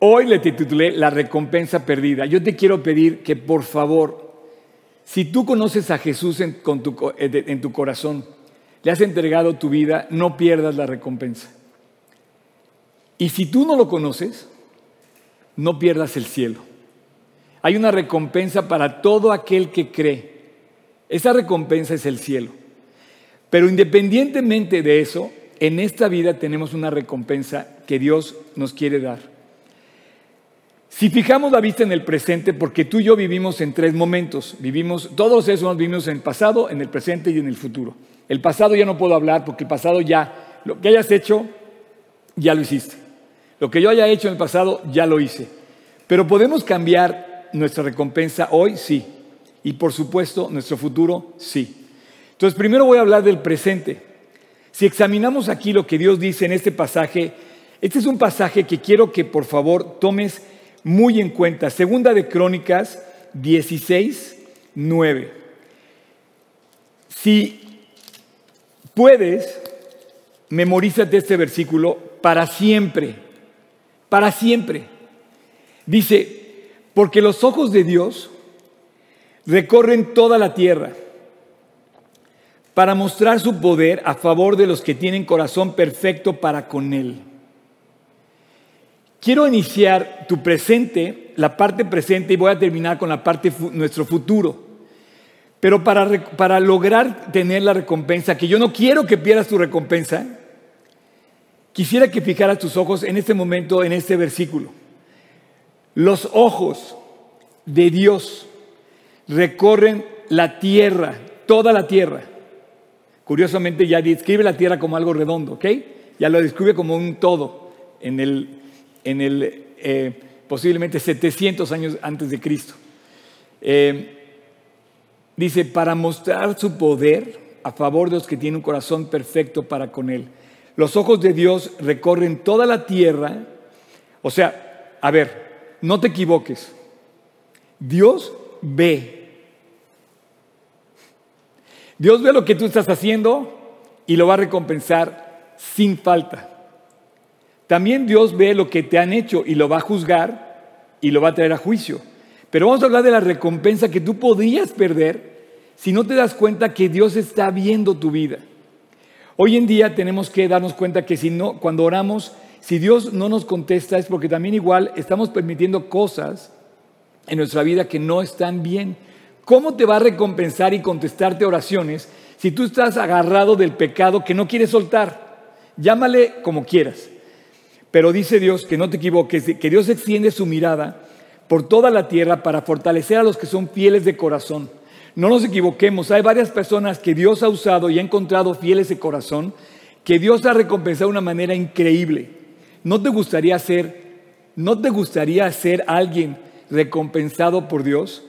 Hoy le titulé La recompensa perdida. Yo te quiero pedir que por favor, si tú conoces a Jesús en, tu, en tu corazón, le has entregado tu vida, no pierdas la recompensa. Y si tú no lo conoces, no pierdas el cielo. Hay una recompensa para todo aquel que cree. Esa recompensa es el cielo. Pero independientemente de eso, en esta vida tenemos una recompensa que Dios nos quiere dar. Si fijamos la vista en el presente, porque tú y yo vivimos en tres momentos, vivimos, todos esos vivimos en el pasado, en el presente y en el futuro. El pasado ya no puedo hablar porque el pasado ya, lo que hayas hecho, ya lo hiciste. Lo que yo haya hecho en el pasado, ya lo hice. Pero podemos cambiar nuestra recompensa hoy, sí. Y por supuesto, nuestro futuro, sí. Entonces, primero voy a hablar del presente. Si examinamos aquí lo que Dios dice en este pasaje, este es un pasaje que quiero que por favor tomes muy en cuenta. Segunda de Crónicas 16, 9. Si puedes, memorízate este versículo para siempre, para siempre. Dice, porque los ojos de Dios recorren toda la tierra para mostrar su poder a favor de los que tienen corazón perfecto para con Él. Quiero iniciar tu presente, la parte presente, y voy a terminar con la parte nuestro futuro. Pero para, para lograr tener la recompensa, que yo no quiero que pierdas tu recompensa, quisiera que fijaras tus ojos en este momento, en este versículo. Los ojos de Dios recorren la tierra, toda la tierra Curiosamente ya describe la tierra como algo redondo, ¿ok? Ya lo describe como un todo en el, en el eh, posiblemente 700 años antes de Cristo. Eh, dice, para mostrar su poder a favor de los que tienen un corazón perfecto para con Él. Los ojos de Dios recorren toda la tierra. O sea, a ver, no te equivoques. Dios ve Dios ve lo que tú estás haciendo y lo va a recompensar sin falta. También Dios ve lo que te han hecho y lo va a juzgar y lo va a traer a juicio. Pero vamos a hablar de la recompensa que tú podrías perder si no te das cuenta que Dios está viendo tu vida. Hoy en día tenemos que darnos cuenta que si no, cuando oramos, si Dios no nos contesta es porque también igual estamos permitiendo cosas en nuestra vida que no están bien. ¿Cómo te va a recompensar y contestarte oraciones si tú estás agarrado del pecado que no quieres soltar? Llámale como quieras. Pero dice Dios que no te equivoques, que Dios extiende su mirada por toda la tierra para fortalecer a los que son fieles de corazón. No nos equivoquemos, hay varias personas que Dios ha usado y ha encontrado fieles de corazón, que Dios ha recompensado de una manera increíble. ¿No te gustaría ser, no te gustaría ser alguien recompensado por Dios?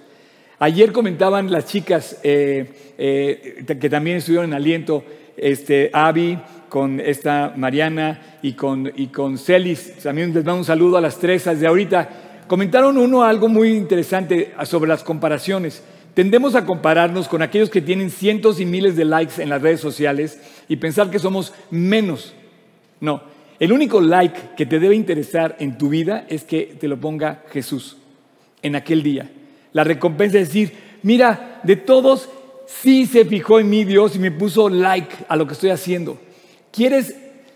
Ayer comentaban las chicas eh, eh, que también estuvieron en aliento, este, Abby con esta Mariana y con, y con Celis. También les mando un saludo a las tres de ahorita. Comentaron uno algo muy interesante sobre las comparaciones. Tendemos a compararnos con aquellos que tienen cientos y miles de likes en las redes sociales y pensar que somos menos. No, el único like que te debe interesar en tu vida es que te lo ponga Jesús en aquel día. La recompensa es decir, mira, de todos sí se fijó en mí Dios y me puso like a lo que estoy haciendo. ¿Quieres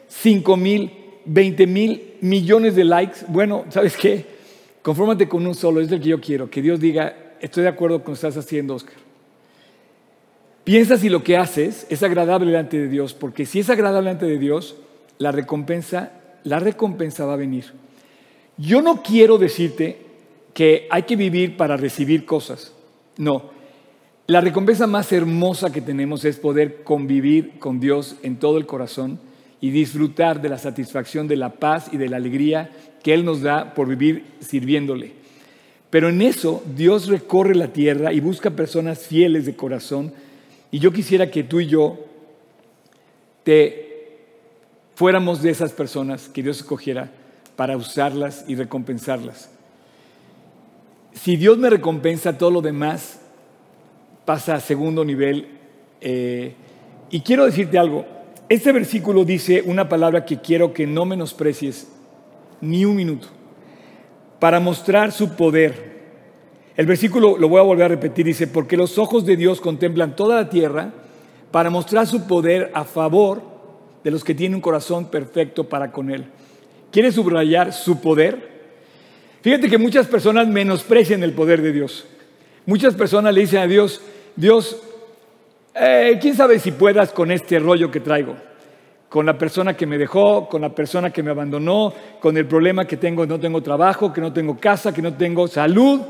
5 mil, 20 mil millones de likes? Bueno, ¿sabes qué? Confórmate con un solo, es el que yo quiero. Que Dios diga, estoy de acuerdo con lo que estás haciendo, Oscar. Piensa si lo que haces es agradable delante de Dios, porque si es agradable delante de Dios, la recompensa, la recompensa va a venir. Yo no quiero decirte que hay que vivir para recibir cosas. No. La recompensa más hermosa que tenemos es poder convivir con Dios en todo el corazón y disfrutar de la satisfacción, de la paz y de la alegría que Él nos da por vivir sirviéndole. Pero en eso Dios recorre la tierra y busca personas fieles de corazón. Y yo quisiera que tú y yo te fuéramos de esas personas que Dios escogiera para usarlas y recompensarlas si Dios me recompensa, todo lo demás pasa a segundo nivel. Eh, y quiero decirte algo, este versículo dice una palabra que quiero que no menosprecies ni un minuto. para mostrar su poder. El versículo lo voy a volver a repetir, dice, porque los ojos de Dios contemplan toda la tierra para mostrar su poder a favor de los que tienen un corazón perfecto para con Él. ¿Quiere subrayar su poder? Fíjate que muchas personas menosprecian el poder de Dios. Muchas personas le dicen a Dios, Dios, eh, ¿quién sabe si puedas con este rollo que traigo? Con la persona que me dejó, con la persona que me abandonó, con el problema que tengo, no tengo trabajo, que no tengo casa, que no tengo salud.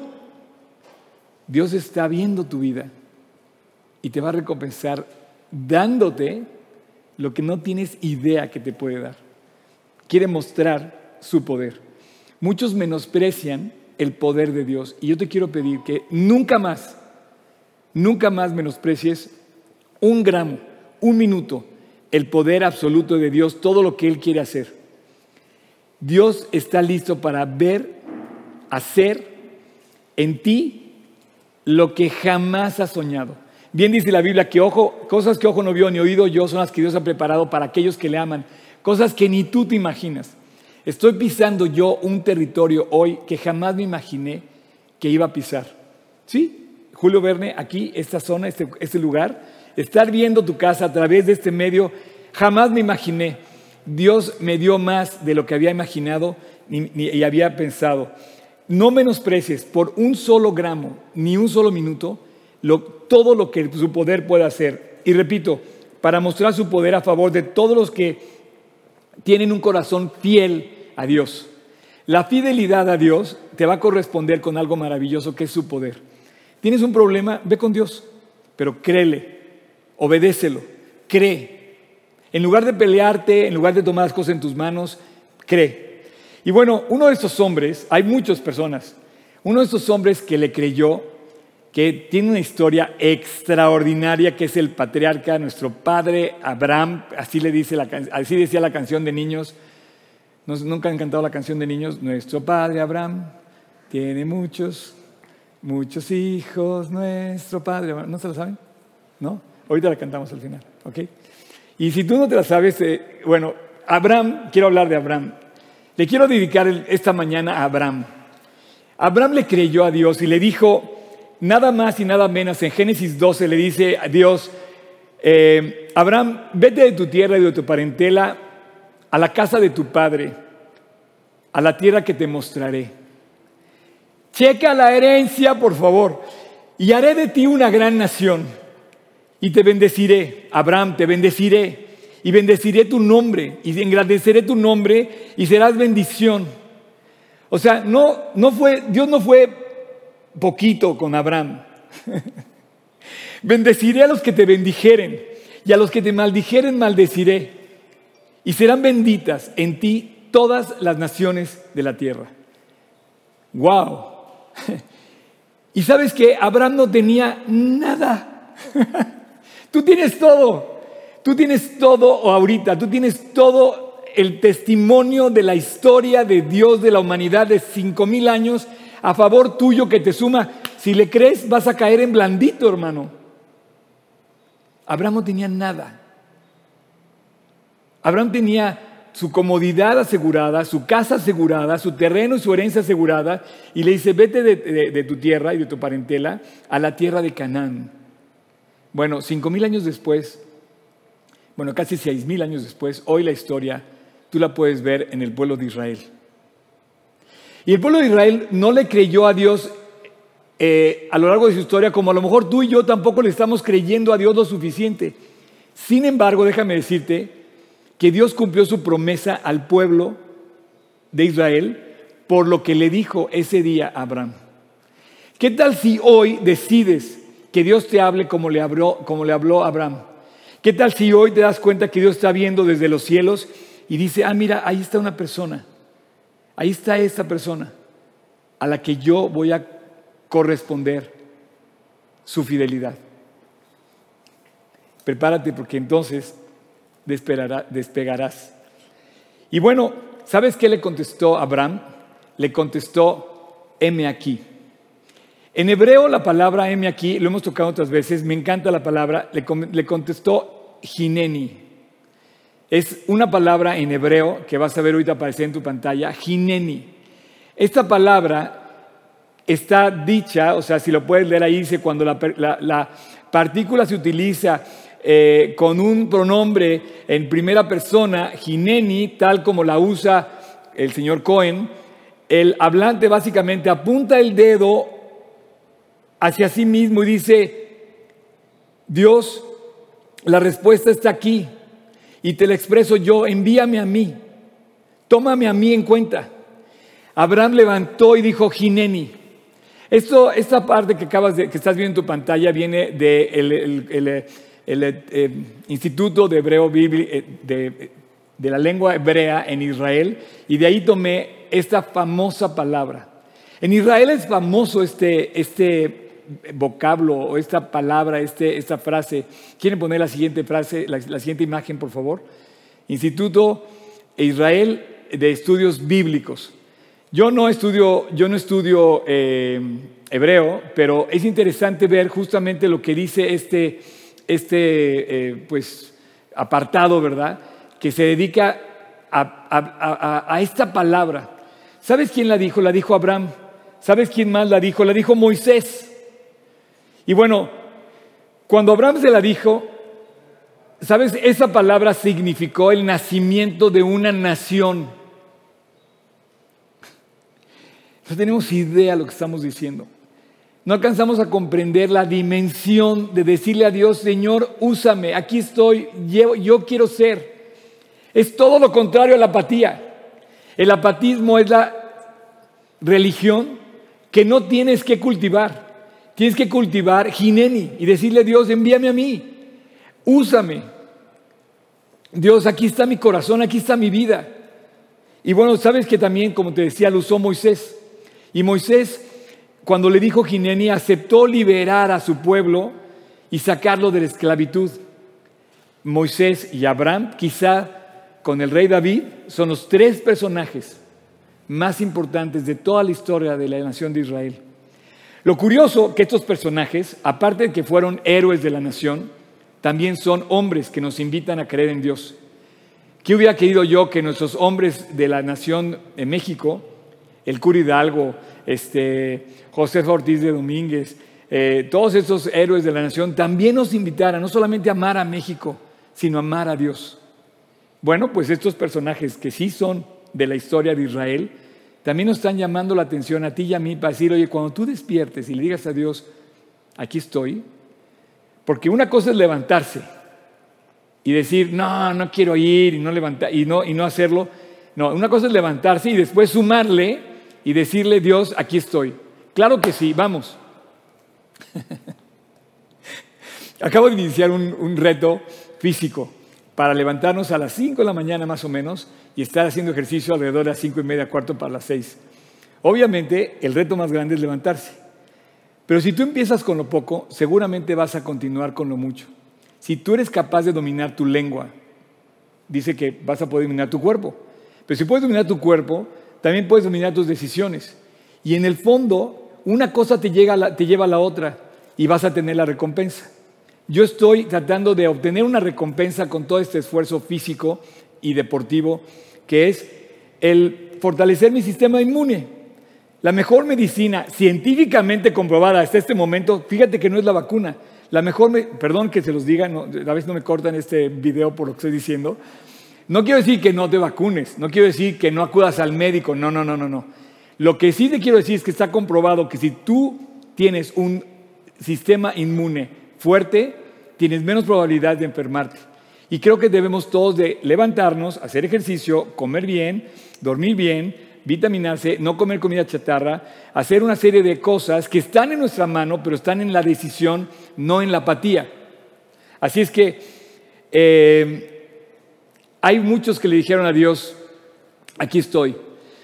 Dios está viendo tu vida y te va a recompensar dándote lo que no tienes idea que te puede dar. Quiere mostrar su poder. Muchos menosprecian el poder de Dios y yo te quiero pedir que nunca más, nunca más menosprecies un gramo, un minuto, el poder absoluto de Dios, todo lo que Él quiere hacer. Dios está listo para ver, hacer en ti lo que jamás has soñado. Bien dice la Biblia que ojo, cosas que ojo no vio ni oído yo son las que Dios ha preparado para aquellos que le aman, cosas que ni tú te imaginas. Estoy pisando yo un territorio hoy que jamás me imaginé que iba a pisar. ¿Sí? Julio Verne, aquí, esta zona, este, este lugar, estar viendo tu casa a través de este medio, jamás me imaginé. Dios me dio más de lo que había imaginado y había pensado. No menosprecies por un solo gramo ni un solo minuto todo lo que su poder puede hacer. Y repito, para mostrar su poder a favor de todos los que tienen un corazón fiel a Dios. La fidelidad a Dios te va a corresponder con algo maravilloso que es su poder. Tienes un problema, ve con Dios, pero créele, obedécelo, cree. En lugar de pelearte, en lugar de tomar las cosas en tus manos, cree. Y bueno, uno de estos hombres, hay muchas personas, uno de estos hombres que le creyó que tiene una historia extraordinaria, que es el patriarca, nuestro padre Abraham, así, le dice la, así decía la canción de niños. ¿Nunca han cantado la canción de niños? Nuestro padre Abraham tiene muchos, muchos hijos, nuestro padre ¿No se lo saben? ¿No? Ahorita la cantamos al final, ¿ok? Y si tú no te la sabes, eh, bueno, Abraham, quiero hablar de Abraham. Le quiero dedicar esta mañana a Abraham. Abraham le creyó a Dios y le dijo, nada más y nada menos, en Génesis 12 le dice a Dios, eh, Abraham, vete de tu tierra y de tu parentela a la casa de tu padre, a la tierra que te mostraré. Checa la herencia, por favor, y haré de ti una gran nación, y te bendeciré, Abraham, te bendeciré, y bendeciré tu nombre, y engrandeceré tu nombre, y serás bendición. O sea, no, no fue, Dios no fue poquito con Abraham. Bendeciré a los que te bendijeren y a los que te maldijeren maldeciré. Y serán benditas en ti todas las naciones de la tierra. ¡Wow! Y sabes que Abraham no tenía nada. Tú tienes todo. Tú tienes todo ahorita. Tú tienes todo el testimonio de la historia de Dios, de la humanidad de cinco mil años a favor tuyo que te suma. Si le crees, vas a caer en blandito, hermano. Abraham no tenía nada. Abraham tenía su comodidad asegurada, su casa asegurada, su terreno y su herencia asegurada, y le dice, vete de, tu tierra y de tu parentela a la tierra de Canaán. Bueno, cinco mil años después, bueno, casi seis mil años después, hoy la historia tú la puedes ver en el pueblo de Israel. Y el pueblo de Israel no le creyó a Dios eh, a lo largo de su historia como a lo mejor tú y yo tampoco le estamos creyendo a Dios lo suficiente. Sin embargo, déjame decirte que Dios cumplió su promesa al pueblo de Israel por lo que le dijo ese día a Abraham. ¿Qué tal si hoy decides que Dios te hable como le habló, como le habló Abraham? ¿Qué tal si hoy te das cuenta que Dios está viendo desde los cielos y dice, ah, mira, ahí está una persona Ahí está esta persona a la que yo voy a corresponder su fidelidad. Prepárate porque entonces despegarás. Y bueno, ¿sabes qué le contestó Abraham? Le contestó, heme aquí. En hebreo la palabra heme aquí, lo hemos tocado otras veces, me encanta la palabra, le, contestó Gineni. Es una palabra en hebreo que vas a ver ahorita aparecer en tu pantalla, Gineni. Esta palabra está dicha, o sea, si lo puedes leer ahí, dice cuando la, partícula se utiliza eh, con un pronombre en primera persona, gineni, tal como la usa el señor Cohen, el hablante básicamente apunta el dedo hacia sí mismo y dice, Dios, la respuesta está aquí y te la expreso yo, envíame a mí, tómame a mí en cuenta. Abraham levantó y dijo, Gineni. Esto, esta parte que acabas de, que estás viendo en tu pantalla viene del de el, eh, Instituto de Hebreo eh, de, de la lengua hebrea en Israel y de ahí tomé esta famosa palabra. En Israel es famoso este, este vocablo o esta palabra, este, esta frase. ¿Quieren poner la siguiente frase, la, siguiente imagen, por favor? Instituto Israel de Estudios Bíblicos. Yo no estudio, yo no estudio eh, hebreo, pero es interesante ver justamente lo que dice este, este eh, pues, apartado, ¿verdad? Que se dedica a, a esta palabra. ¿Sabes quién la dijo? La dijo Abraham. ¿Sabes quién más la dijo? La dijo Moisés. Y bueno, cuando Abraham se la dijo, ¿sabes? Esa palabra significó el nacimiento de una nación. No tenemos idea de lo que estamos diciendo. No alcanzamos a comprender la dimensión de decirle a Dios, Señor, úsame, aquí estoy, yo, quiero ser. Es todo lo contrario a la apatía. El apatismo es la religión que no tienes que cultivar. Tienes que cultivar Gineni y decirle a Dios, envíame a mí, úsame. Dios, aquí está mi corazón, aquí está mi vida. Y bueno, sabes que también, como te decía, lo usó Moisés. Y Moisés, cuando le dijo Gineni, aceptó liberar a su pueblo y sacarlo de la esclavitud. Moisés y Abraham, quizá con el rey David, son los tres personajes más importantes de toda la historia de la nación de Israel. Lo curioso que estos personajes, aparte de que fueron héroes de la nación, también son hombres que nos invitan a creer en Dios. ¿Qué hubiera querido yo que nuestros hombres de la nación de México, el Curi Hidalgo, este, José Ortiz de Domínguez, eh, todos esos héroes de la nación también nos invitaran no solamente a amar a México, sino a amar a Dios? Bueno, pues estos personajes que sí son de la historia de Israel, también nos están llamando la atención a ti y a mí para decir, oye, cuando tú despiertes y le digas a Dios, aquí estoy, porque una cosa es levantarse y decir, no, no quiero ir y no, levantar, y no, y no hacerlo. No, una cosa es levantarse y después sumarle y decirle, Dios, aquí estoy. Claro que sí, vamos. Acabo de iniciar un, reto físico para levantarnos a las 5 de la mañana más o menos y estar haciendo ejercicio alrededor de las 5 y media, cuarto para las 6. Obviamente, el reto más grande es levantarse. Pero si tú empiezas con lo poco, seguramente vas a continuar con lo mucho. Si tú eres capaz de dominar tu lengua, dice que vas a poder dominar tu cuerpo. Pero si puedes dominar tu cuerpo, también puedes dominar tus decisiones. Y en el fondo, una cosa te, lleva a la otra y vas a tener la recompensa. Yo estoy tratando de obtener una recompensa con todo este esfuerzo físico y deportivo, que es el fortalecer mi sistema inmune. La mejor medicina científicamente comprobada hasta este momento, fíjate que no es la vacuna. La mejor, perdón que se los diga, a veces no me cortan este video por lo que estoy diciendo. No quiero decir que no te vacunes, no quiero decir que no acudas al médico, no, no, no, no, no. Lo que sí te quiero decir es que está comprobado que si tú tienes un sistema inmune fuerte, tienes menos probabilidad de enfermarte. Y creo que debemos todos de levantarnos, hacer ejercicio, comer bien, dormir bien, vitaminarse, no comer comida chatarra, hacer una serie de cosas que están en nuestra mano, pero están en la decisión, no en la apatía. Así es que eh, hay muchos que le dijeron a Dios, aquí estoy.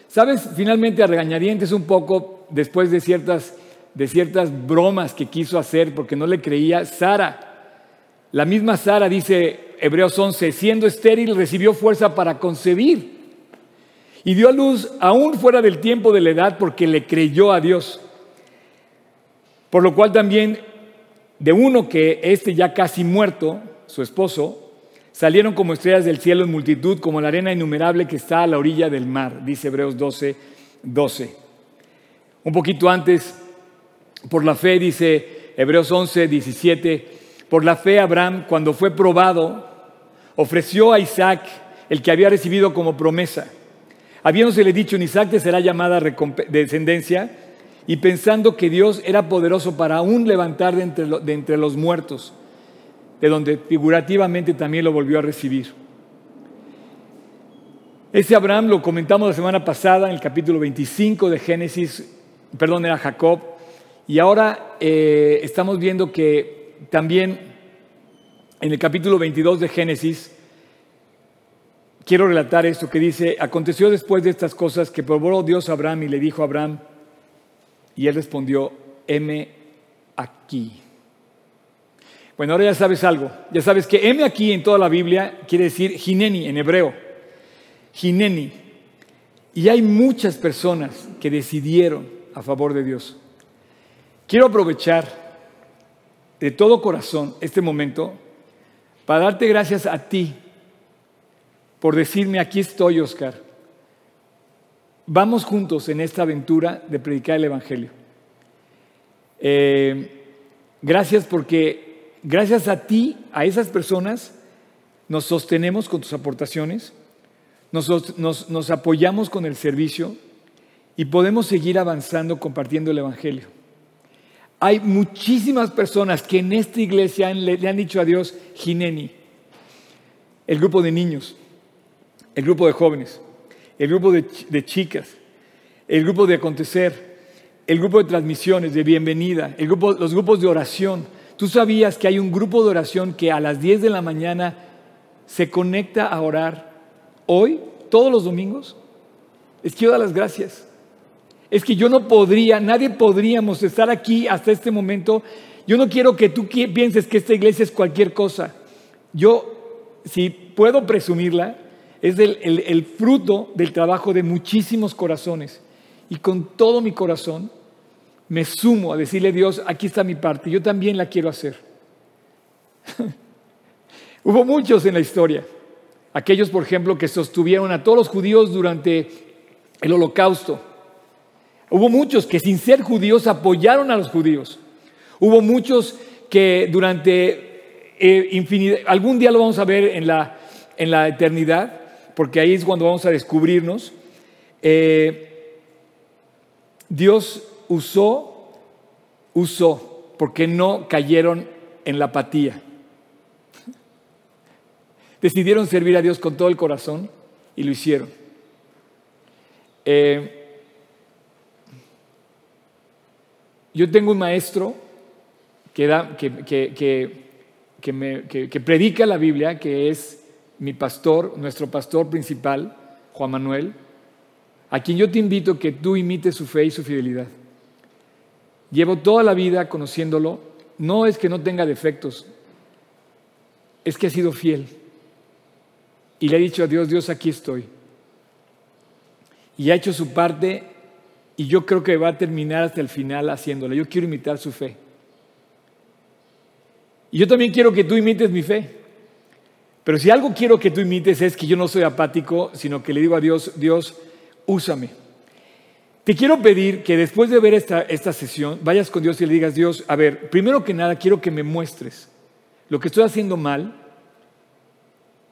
¿Sabes? Finalmente a regañadientes un poco, después de ciertas, de ciertas bromas que quiso hacer porque no le creía, Sara. La misma Sara dice, Hebreos 11, siendo estéril recibió fuerza para concebir y dio a luz aún fuera del tiempo de la edad porque le creyó a Dios. Por lo cual también de uno que este ya casi muerto, su esposo, salieron como estrellas del cielo en multitud, como la arena innumerable que está a la orilla del mar, dice Hebreos 12, 12. Un poquito antes, por la fe, dice Hebreos 11, 17, por la fe Abraham, cuando fue probado, ofreció a Isaac el que había recibido como promesa. Habiéndosele dicho, en Isaac te será llamada descendencia, y pensando que Dios era poderoso para aún levantar de entre, de entre los muertos, de donde figurativamente también lo volvió a recibir. Ese Abraham lo comentamos la semana pasada en el capítulo 25 de Génesis, perdón, era Jacob, y ahora eh, estamos viendo que también en el capítulo 22 de Génesis, quiero relatar esto que dice, aconteció después de estas cosas que probó Dios a Abraham y le dijo a Abraham, y él respondió, heme aquí. Bueno, ahora ya sabes algo. Ya sabes que heme aquí en toda la Biblia quiere decir jineni en hebreo. Jineni. Y hay muchas personas que decidieron a favor de Dios. Quiero aprovechar de todo corazón este momento para darte gracias a ti por decirme, aquí estoy, Oscar. Vamos juntos en esta aventura de predicar el Evangelio. Eh, gracias porque gracias a ti, a esas personas, nos sostenemos con tus aportaciones, nos, apoyamos con el servicio y podemos seguir avanzando compartiendo el Evangelio. Hay muchísimas personas que en esta iglesia le, han dicho a Dios, Gineni, el grupo de niños, el grupo de jóvenes, el grupo de, chicas, el grupo de acontecer, el grupo de transmisiones, de bienvenida, el grupo, los grupos de oración. ¿Tú sabías que hay un grupo de oración que a las 10 de la mañana se conecta a orar hoy, todos los domingos? Es que yo dar las gracias. Es que yo no podría, nadie podríamos estar aquí hasta este momento. Yo no quiero que tú pienses que esta iglesia es cualquier cosa. Yo, si puedo presumirla, es el, fruto del trabajo de muchísimos corazones. Y con todo mi corazón me sumo a decirle a Dios, aquí está mi parte, yo también la quiero hacer. Hubo muchos en la historia. Aquellos, por ejemplo, que sostuvieron a todos los judíos durante el holocausto. Hubo muchos que sin ser judíos apoyaron a los judíos. Hubo muchos que durante eh, infinidad, algún día lo vamos a ver en la, en la eternidad, porque ahí es cuando vamos a descubrirnos, eh, Dios usó, usó, porque no cayeron en la apatía. Decidieron servir a Dios con todo el corazón y lo hicieron. Eh, yo tengo un maestro que, predica la Biblia, que es mi pastor, nuestro pastor principal, Juan Manuel, a quien yo te invito que tú imites su fe y su fidelidad. Llevo toda la vida conociéndolo, no es que no tenga defectos, es que ha sido fiel. Y le ha dicho a Dios, Dios, aquí estoy. Y ha hecho su parte y yo creo que va a terminar hasta el final haciéndola. Yo quiero imitar su fe. Y yo también quiero que tú imites mi fe. Pero si algo quiero que tú imites es que yo no soy apático, sino que le digo a Dios, Dios, úsame. Te quiero pedir que después de ver esta, esta sesión, vayas con Dios y le digas, Dios, a ver, primero que nada quiero que me muestres lo que estoy haciendo mal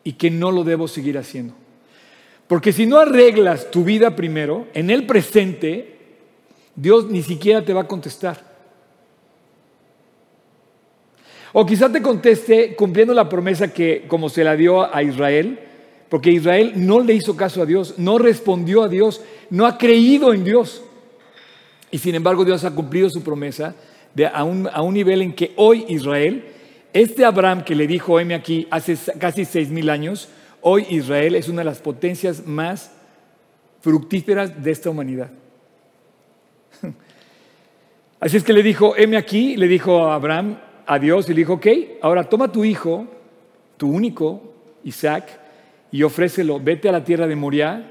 y que no lo debo seguir haciendo. Porque si no arreglas tu vida primero, en el presente, Dios ni siquiera te va a contestar. O quizá te conteste cumpliendo la promesa que como se la dio a Israel, porque Israel no le hizo caso a Dios, no respondió a Dios, no ha creído en Dios. Y sin embargo Dios ha cumplido su promesa de, a, un, a, un, nivel en que hoy Israel, este Abraham que le dijo, heme aquí, hace casi seis mil años, hoy Israel es una de las potencias más fructíferas de esta humanidad. Así es que le dijo, heme aquí, le dijo a Abraham, a Dios y le dijo, ok, ahora toma tu hijo, tu único, Isaac, y ofrécelo, vete a la tierra de Moriah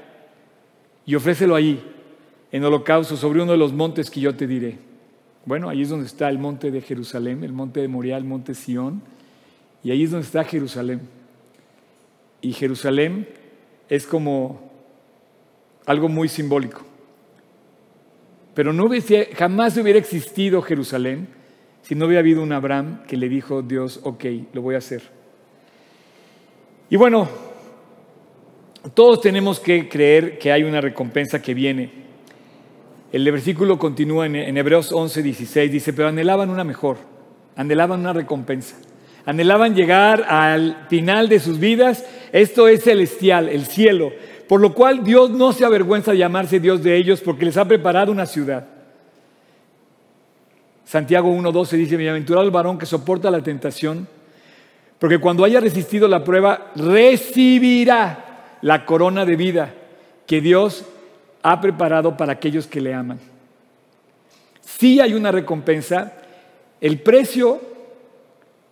y ofrécelo ahí, en holocausto, sobre uno de los montes que yo te diré. Bueno, ahí es donde está el monte de Jerusalén, el monte de Moriah, el monte Sión, y ahí es donde está Jerusalén. Y Jerusalén es como algo muy simbólico. pero no hubiese, jamás hubiera existido Jerusalén si no hubiera habido un Abraham que le dijo Dios, ok, lo voy a hacer. Y bueno, todos tenemos que creer que hay una recompensa que viene. El versículo continúa en, Hebreos 11, 16, dice, pero anhelaban una mejor, anhelaban una recompensa, anhelaban llegar al final de sus vidas, esto es celestial, el cielo, por lo cual Dios no se avergüenza de llamarse Dios de ellos porque les ha preparado una ciudad. Santiago 1.12 dice, bienaventurado el varón que soporta la tentación, porque cuando haya resistido la prueba, recibirá la corona de vida que Dios ha preparado para aquellos que le aman. Si hay una recompensa, el precio,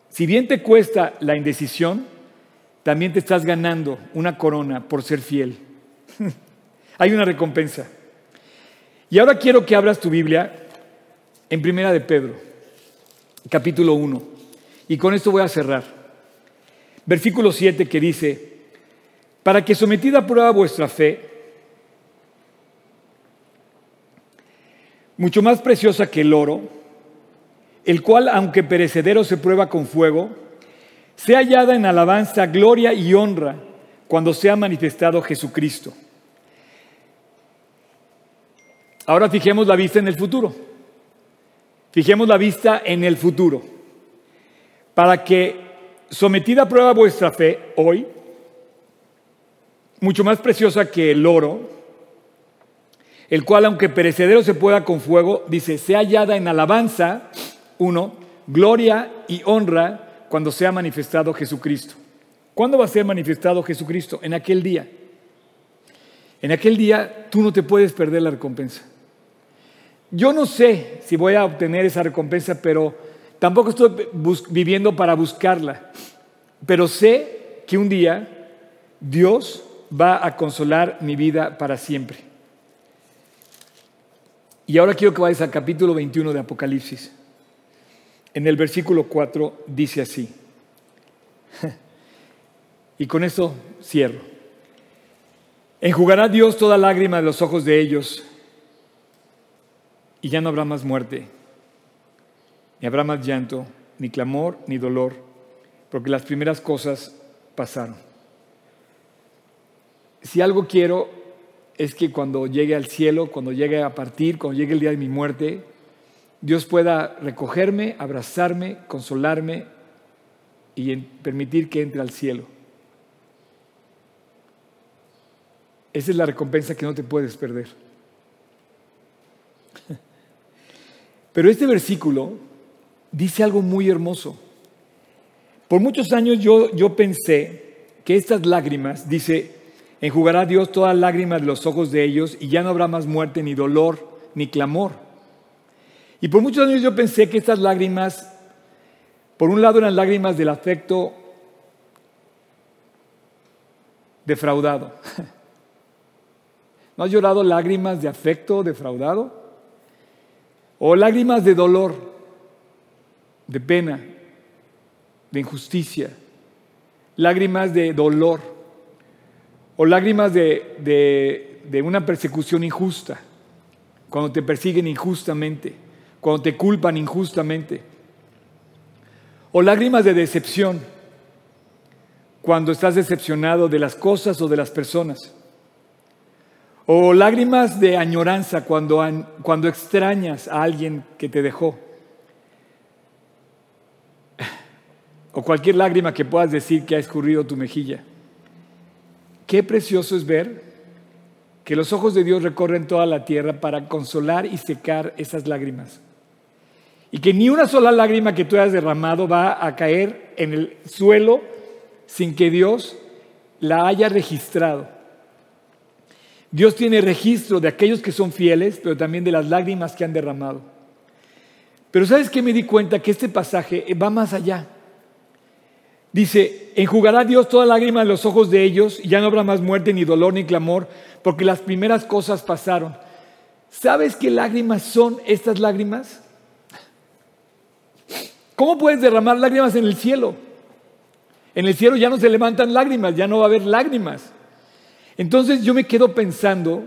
si bien te cuesta la indecisión, también te estás ganando una corona por ser fiel. Hay una recompensa. Y ahora quiero que abras tu Biblia en Primera de Pedro, capítulo 1. Y con esto voy a cerrar. Versículo 7 que dice, para que sometida a prueba vuestra fe, mucho más preciosa que el oro, el cual, aunque perecedero se prueba con fuego, sea hallada en alabanza, gloria y honra cuando sea manifestado Jesucristo. Ahora fijemos la vista en el futuro. Fijemos la vista en el futuro. Para que, sometida a prueba vuestra fe hoy, mucho más preciosa que el oro, el cual aunque perecedero se pueda con fuego, dice, sea hallada en alabanza, uno, gloria y honra cuando sea manifestado Jesucristo. ¿Cuándo va a ser manifestado Jesucristo? En aquel día. En aquel día tú no te puedes perder la recompensa. Yo no sé si voy a obtener esa recompensa, pero tampoco estoy viviendo para buscarla. Pero sé que un día Dios va a consolar mi vida para siempre. Y ahora quiero que vayas al capítulo 21 de Apocalipsis. En el versículo 4 dice así. Y con eso cierro. Enjugará Dios toda lágrima de los ojos de ellos y ya no habrá más muerte, ni habrá más llanto, ni clamor, ni dolor, porque las primeras cosas pasaron. Si algo quiero es que cuando llegue al cielo, cuando llegue a partir, cuando llegue el día de mi muerte, Dios pueda recogerme, abrazarme, consolarme y permitir que entre al cielo. Esa es la recompensa que no te puedes perder. Pero este versículo dice algo muy hermoso. Por muchos años yo, yo pensé que estas lágrimas, dice, enjugará Dios todas lágrimas de los ojos de ellos y ya no habrá más muerte, ni dolor, ni clamor. Y por muchos años yo pensé que estas lágrimas, por un lado eran lágrimas del afecto defraudado. ¿No has llorado lágrimas de afecto defraudado? ¿O lágrimas de dolor, de pena, de injusticia? Lágrimas de dolor. ¿O lágrimas de, de una persecución injusta? Cuando te persiguen injustamente, cuando te culpan injustamente. O lágrimas de decepción, cuando estás decepcionado de las cosas o de las personas. O lágrimas de añoranza cuando, cuando extrañas a alguien que te dejó. O cualquier lágrima que puedas decir que ha escurrido tu mejilla. Qué precioso es ver que los ojos de Dios recorren toda la tierra para consolar y secar esas lágrimas. Y que ni una sola lágrima que tú hayas derramado va a caer en el suelo sin que Dios la haya registrado. Dios tiene registro de aquellos que son fieles, pero también de las lágrimas que han derramado. Pero ¿sabes qué me di cuenta? Que este pasaje va más allá. Dice, enjugará Dios toda lágrima de los ojos de ellos y ya no habrá más muerte, ni dolor, ni clamor, porque las primeras cosas pasaron. ¿Sabes qué lágrimas son estas lágrimas? ¿Cómo puedes derramar lágrimas en el cielo? En el cielo ya no se levantan lágrimas, ya no va a haber lágrimas. Entonces yo me quedo pensando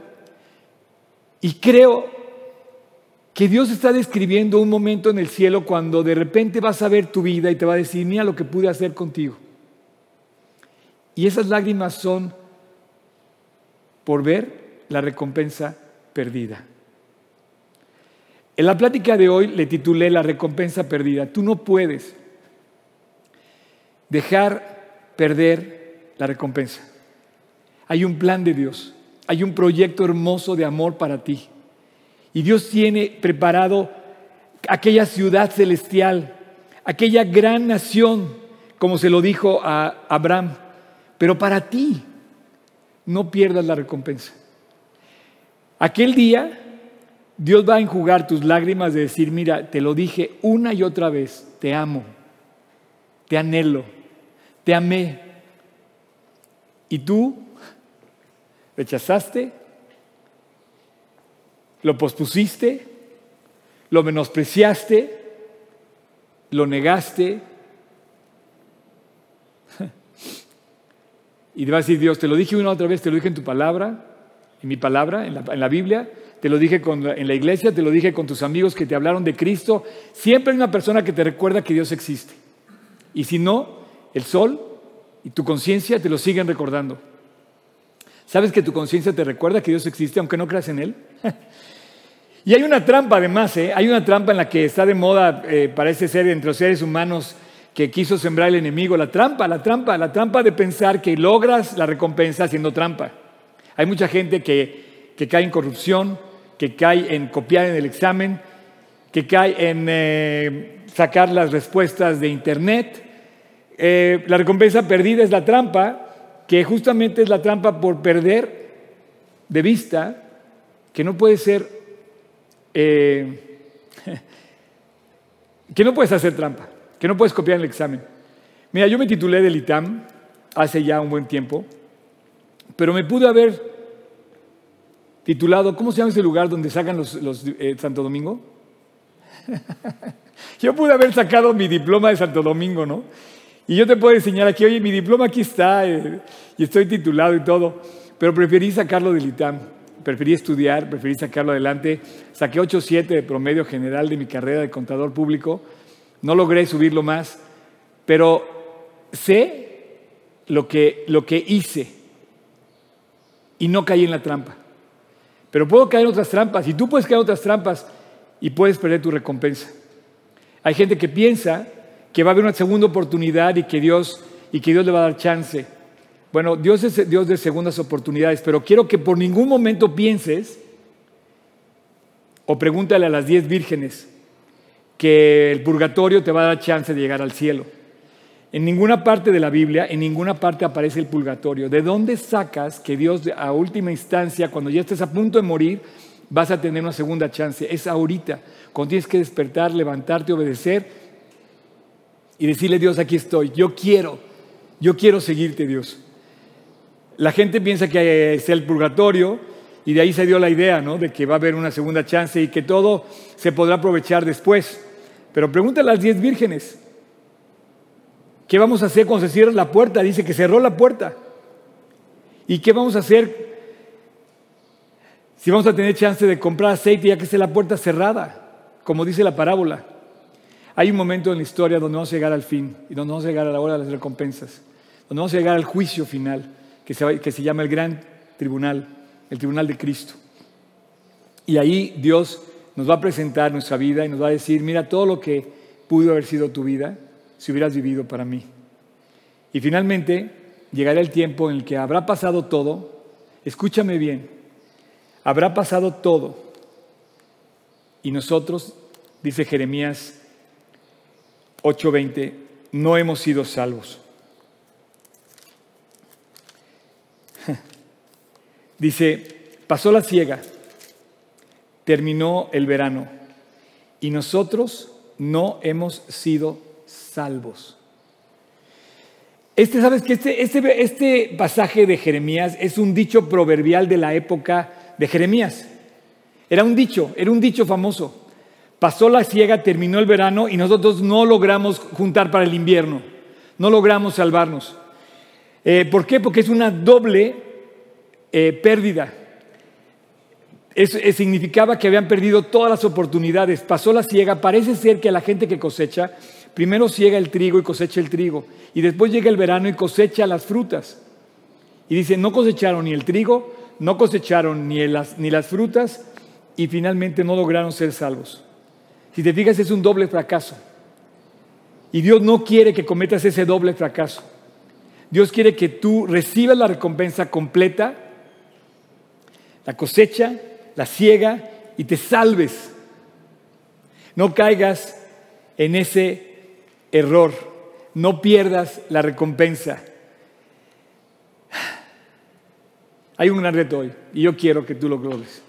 y creo que Dios está describiendo un momento en el cielo cuando de repente vas a ver tu vida y te va a decir, mira lo que pude hacer contigo. Y esas lágrimas son por ver la recompensa perdida. En la plática de hoy le titulé La recompensa perdida. Tú no puedes dejar perder la recompensa. Hay un plan de Dios, hay un proyecto hermoso de amor para ti. Y Dios tiene preparado aquella ciudad celestial, aquella gran nación, como se lo dijo a Abraham. Pero para ti, no pierdas la recompensa. Aquel día, Dios va a enjugar tus lágrimas de decir, mira, te lo dije una y otra vez, te amo, te anhelo, te amé. Y tú rechazaste, lo pospusiste, lo menospreciaste, lo negaste. Y te va a decir Dios, te lo dije una otra vez, te lo dije en tu palabra, en mi palabra, en la, Biblia, te lo dije en la iglesia, te lo dije con tus amigos que te hablaron de Cristo. Siempre hay una persona que te recuerda que Dios existe. Y si no, el sol y tu conciencia te lo siguen recordando. ¿Sabes que tu conciencia te recuerda que Dios existe aunque no creas en Él? y hay una trampa además, ¿eh? hay una trampa en la que está de moda, eh, parece ser entre los seres humanos, que quiso sembrar el enemigo, la trampa, la trampa, la trampa de pensar que logras la recompensa haciendo trampa. Hay mucha gente que, cae en corrupción, que cae en copiar en el examen, que cae en eh, sacar las respuestas de internet. Eh, la recompensa perdida es la trampa, que justamente es la trampa por perder de vista que no puede ser, eh, que no puedes hacer trampa que no puedes copiar el examen. Mira, yo me titulé del ITAM hace ya un buen tiempo, pero me pude haber titulado, ¿cómo se llama ese lugar donde sacan los, eh, Santo Domingo? yo pude haber sacado mi diploma de Santo Domingo, ¿no? Y yo te puedo enseñar aquí, oye, mi diploma aquí está, eh, y estoy titulado y todo, pero preferí sacarlo del ITAM, preferí estudiar, preferí sacarlo adelante. Saqué 8.7 de promedio general de mi carrera de contador público, no logré subirlo más, pero sé lo que, lo que hice y no caí en la trampa. Pero puedo caer en otras trampas y tú puedes caer en otras trampas y puedes perder tu recompensa. Hay gente que piensa que va a haber una segunda oportunidad y que Dios, y que Dios le va a dar chance. Bueno, Dios es Dios de segundas oportunidades, pero quiero que por ningún momento pienses o pregúntale a las diez vírgenes, que el purgatorio te va a dar chance de llegar al cielo. En ninguna parte de la Biblia, en ninguna parte aparece el purgatorio. ¿De dónde sacas que Dios a última instancia, cuando ya estés a punto de morir, vas a tener una segunda chance? Es ahorita, cuando tienes que despertar, levantarte, obedecer y decirle, Dios, aquí estoy, yo quiero, yo quiero seguirte, Dios. La gente piensa que es el purgatorio y de ahí se dio la idea, ¿no? De que va a haber una segunda chance y que todo se podrá aprovechar después. Pero pregúntale a las diez vírgenes, ¿qué vamos a hacer cuando se cierra la puerta? Dice que cerró la puerta. ¿Y qué vamos a hacer si vamos a tener chance de comprar aceite ya que esté la puerta cerrada? Como dice la parábola. Hay un momento en la historia donde vamos a llegar al fin y donde vamos a llegar a la hora de las recompensas, donde vamos a llegar al juicio final, que se, que se llama el gran tribunal, el tribunal de Cristo. Y ahí Dios nos va a presentar nuestra vida y nos va a decir, mira todo lo que pudo haber sido tu vida si hubieras vivido para mí. Y finalmente llegará el tiempo en el que habrá pasado todo, escúchame bien, habrá pasado todo y nosotros, dice Jeremías 8:20, no hemos sido salvos. Dice, pasó la ciega terminó el verano y nosotros no hemos sido salvos. Este, ¿sabes que este, este, este pasaje de Jeremías es un dicho proverbial de la época de Jeremías. Era un dicho, era un dicho famoso. Pasó la ciega, terminó el verano y nosotros no logramos juntar para el invierno. No logramos salvarnos. Eh, ¿Por qué? Porque es una doble eh, pérdida. Eh, significaba que habían perdido todas las oportunidades. Pasó la siega. Parece ser que a la gente que cosecha, primero ciega el trigo y cosecha el trigo. Y después llega el verano y cosecha las frutas. Y dice, no cosecharon ni el trigo, no cosecharon ni las, ni las frutas y finalmente no lograron ser salvos. Si te fijas, es un doble fracaso. Y Dios no quiere que cometas ese doble fracaso. Dios quiere que tú recibas la recompensa completa, la cosecha, la ciega y te salves. No caigas en ese error. No pierdas la recompensa. Hay un gran reto hoy y yo quiero que tú lo logres,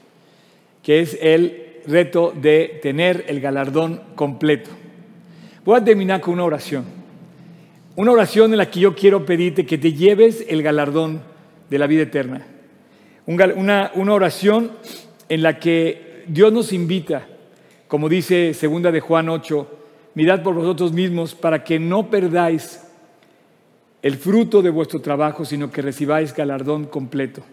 que es el reto de tener el galardón completo. Voy a terminar con una oración. Una oración en la que yo quiero pedirte que te lleves el galardón de la vida eterna. Una, una oración en la que Dios nos invita, como dice segunda de Juan 8, mirad por vosotros mismos para que no perdáis el fruto de vuestro trabajo, sino que recibáis galardón completo.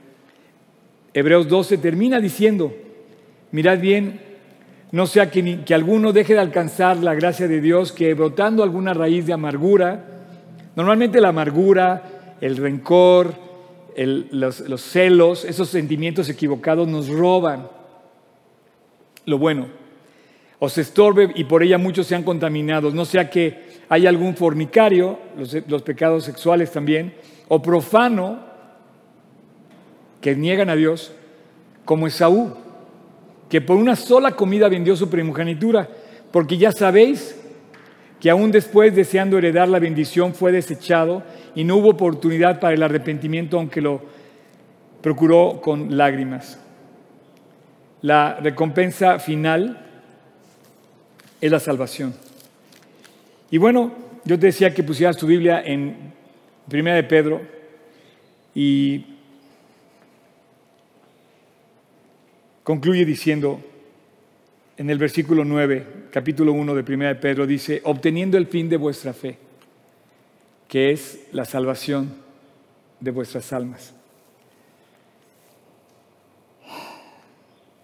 Hebreos 12 termina diciendo, mirad bien, no sea que, que, alguno deje de alcanzar la gracia de Dios, que brotando alguna raíz de amargura, normalmente la amargura, el rencor, los, los celos, esos sentimientos equivocados nos roban lo bueno, o se estorbe y por ella muchos sean contaminados, no sea que haya algún fornicario, los, los pecados sexuales también, o profano, que niegan a Dios, como Esaú, que por una sola comida vendió su primogenitura, porque ya sabéis que aún después, deseando heredar la bendición, fue desechado y no hubo oportunidad para el arrepentimiento, aunque lo procuró con lágrimas. La recompensa final es la salvación. Y bueno, yo te decía que pusieras tu Biblia en Primera de Pedro y concluye diciendo en el versículo 9, capítulo 1 de 1 de Pedro, dice, obteniendo el fin de vuestra fe, que es la salvación de vuestras almas.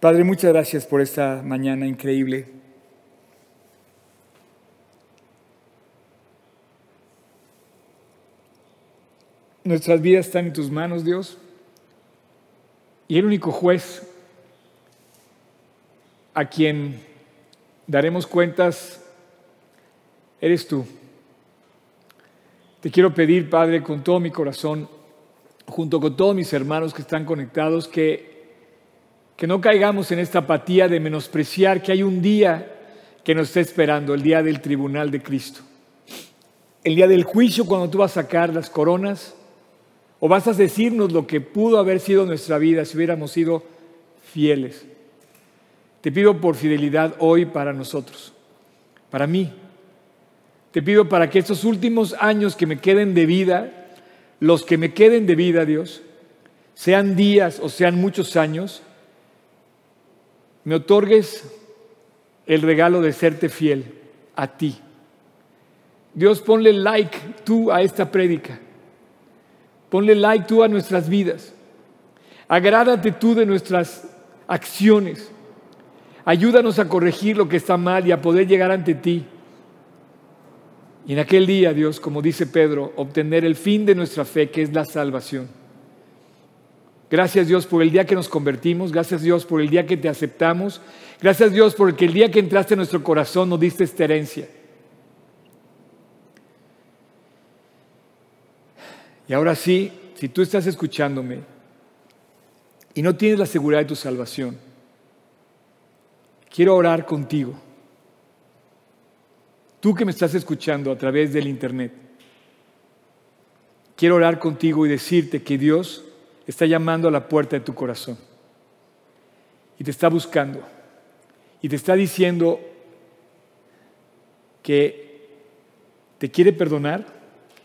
Padre, muchas gracias por esta mañana increíble. Nuestras vidas están en tus manos, Dios. Y el único juez a quien daremos cuentas eres tú. Te quiero pedir, Padre, con todo mi corazón, junto con todos mis hermanos que están conectados, que, que no caigamos en esta apatía de menospreciar que hay un día que nos está esperando, el día del tribunal de Cristo. El día del juicio cuando tú vas a sacar las coronas o vas a decirnos lo que pudo haber sido nuestra vida si hubiéramos sido fieles. Te pido por fidelidad hoy para nosotros, para mí. Te pido para que estos últimos años que me queden de vida, los que me queden de vida, Dios, sean días o sean muchos años, me otorgues el regalo de serte fiel a ti. Dios, ponle like tú a esta prédica. Ponle like tú a nuestras vidas. Agrádate tú de nuestras acciones. Ayúdanos a corregir lo que está mal y a poder llegar ante ti. Y en aquel día, Dios, como dice Pedro, obtener el fin de nuestra fe, que es la salvación. Gracias Dios por el día que nos convertimos, gracias Dios por el día que te aceptamos, gracias Dios por el día que entraste en nuestro corazón nos diste esta herencia. Y ahora sí, si tú estás escuchándome y no tienes la seguridad de tu salvación, quiero orar contigo. Tú que me estás escuchando a través del Internet, quiero orar contigo y decirte que Dios está llamando a la puerta de tu corazón y te está buscando y te está diciendo que te quiere perdonar,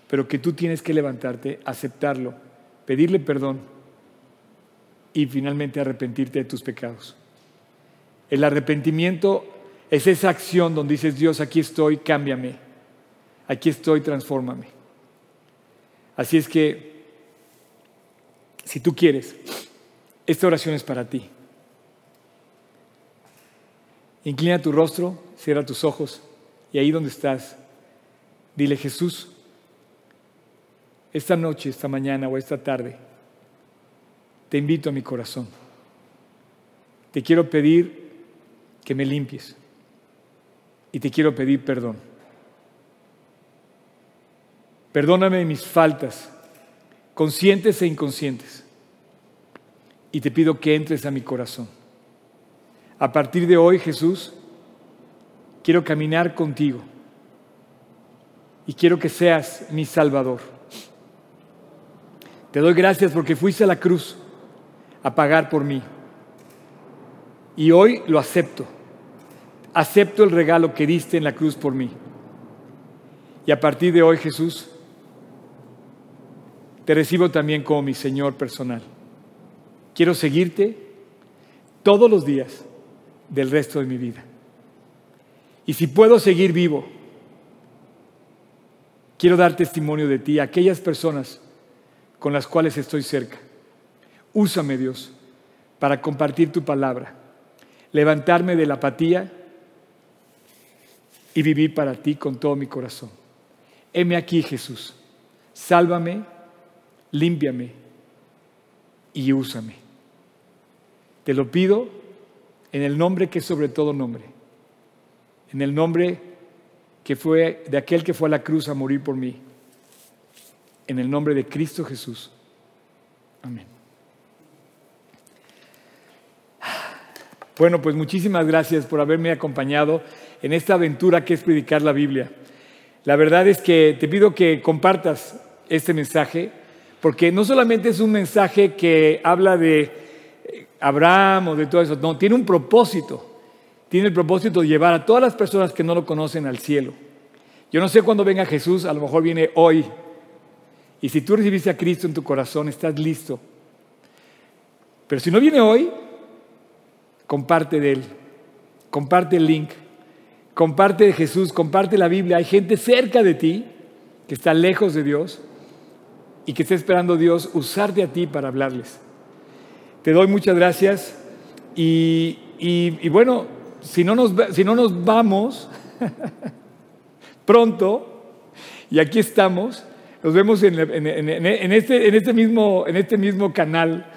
pero que tú tienes que levantarte, aceptarlo, pedirle perdón y finalmente arrepentirte de tus pecados. El arrepentimiento es esa acción donde dices, Dios, aquí estoy, cámbiame. Aquí estoy, transfórmame. Así es que, si tú quieres, esta oración es para ti. Inclina tu rostro, cierra tus ojos y ahí donde estás, dile Jesús, esta noche, esta mañana o esta tarde, te invito a mi corazón. Te quiero pedir que me limpies y te quiero pedir perdón. Perdóname mis faltas, conscientes e inconscientes, y te pido que entres a mi corazón. A partir de hoy, Jesús, quiero caminar contigo y quiero que seas mi Salvador. Te doy gracias porque fuiste a la cruz a pagar por mí. Y hoy lo acepto. Acepto el regalo que diste en la cruz por mí. Y a partir de hoy, Jesús, te recibo también como mi Señor personal. Quiero seguirte todos los días del resto de mi vida. Y si puedo seguir vivo, quiero dar testimonio de ti a aquellas personas con las cuales estoy cerca. Úsame, Dios, para compartir tu palabra, levantarme de la apatía y vivir para ti con todo mi corazón. Heme aquí, Jesús. Sálvame, límpiame y úsame. Te lo pido en el nombre que es sobre todo nombre, en el nombre que fue de aquel que fue a la cruz a morir por mí, en el nombre de Cristo Jesús. Amén. Bueno, pues muchísimas gracias por haberme acompañado en esta aventura que es predicar la Biblia. La verdad es que te pido que compartas este mensaje, porque no solamente es un mensaje que habla de Abraham o de todo eso. No, tiene un propósito. Tiene el propósito de llevar a todas las personas que no lo conocen al cielo. Yo no sé cuándo venga Jesús, a lo mejor viene hoy. Y si tú recibiste a Cristo en tu corazón, estás listo. Pero si no viene hoy, comparte de Él. Comparte el link. Comparte Jesús, comparte la Biblia. Hay gente cerca de ti que está lejos de Dios y que está esperando Dios usarte a ti para hablarles. Te doy muchas gracias y, bueno, si no nos, si no nos vamos pronto, y aquí estamos, nos vemos en, este, en este, mismo, en este mismo canal.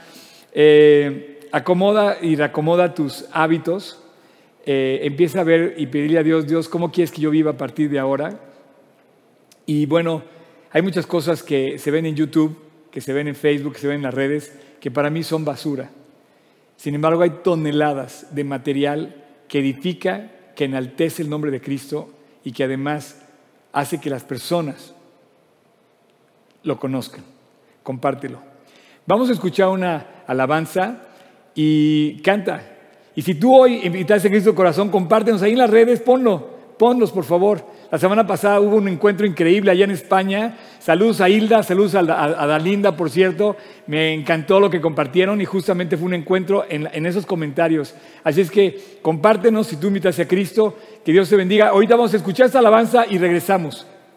Eh, acomoda y reacomoda tus hábitos. Eh, empieza a ver y pedirle a Dios, Dios, ¿cómo quieres que yo viva a partir de ahora? Y bueno, hay muchas cosas que se ven en YouTube, que se ven en Facebook, que se ven en las redes, que para mí son basura. Sin embargo, hay toneladas de material que edifica, que enaltece el nombre de Cristo y que además hace que las personas lo conozcan. Compártelo. Vamos a escuchar una alabanza y canta. Y si tú hoy invitas a Cristo Corazón, compártenos ahí en las redes, ponlo, ponlos por favor. La semana pasada hubo un encuentro increíble allá en España. Saludos a Hilda, saludos a, Dalinda, por cierto. Me encantó lo que compartieron y justamente fue un encuentro en, en esos comentarios. Así es que compártenos si tú invitas a Cristo. Que Dios te bendiga. Ahorita vamos a escuchar esta alabanza y regresamos.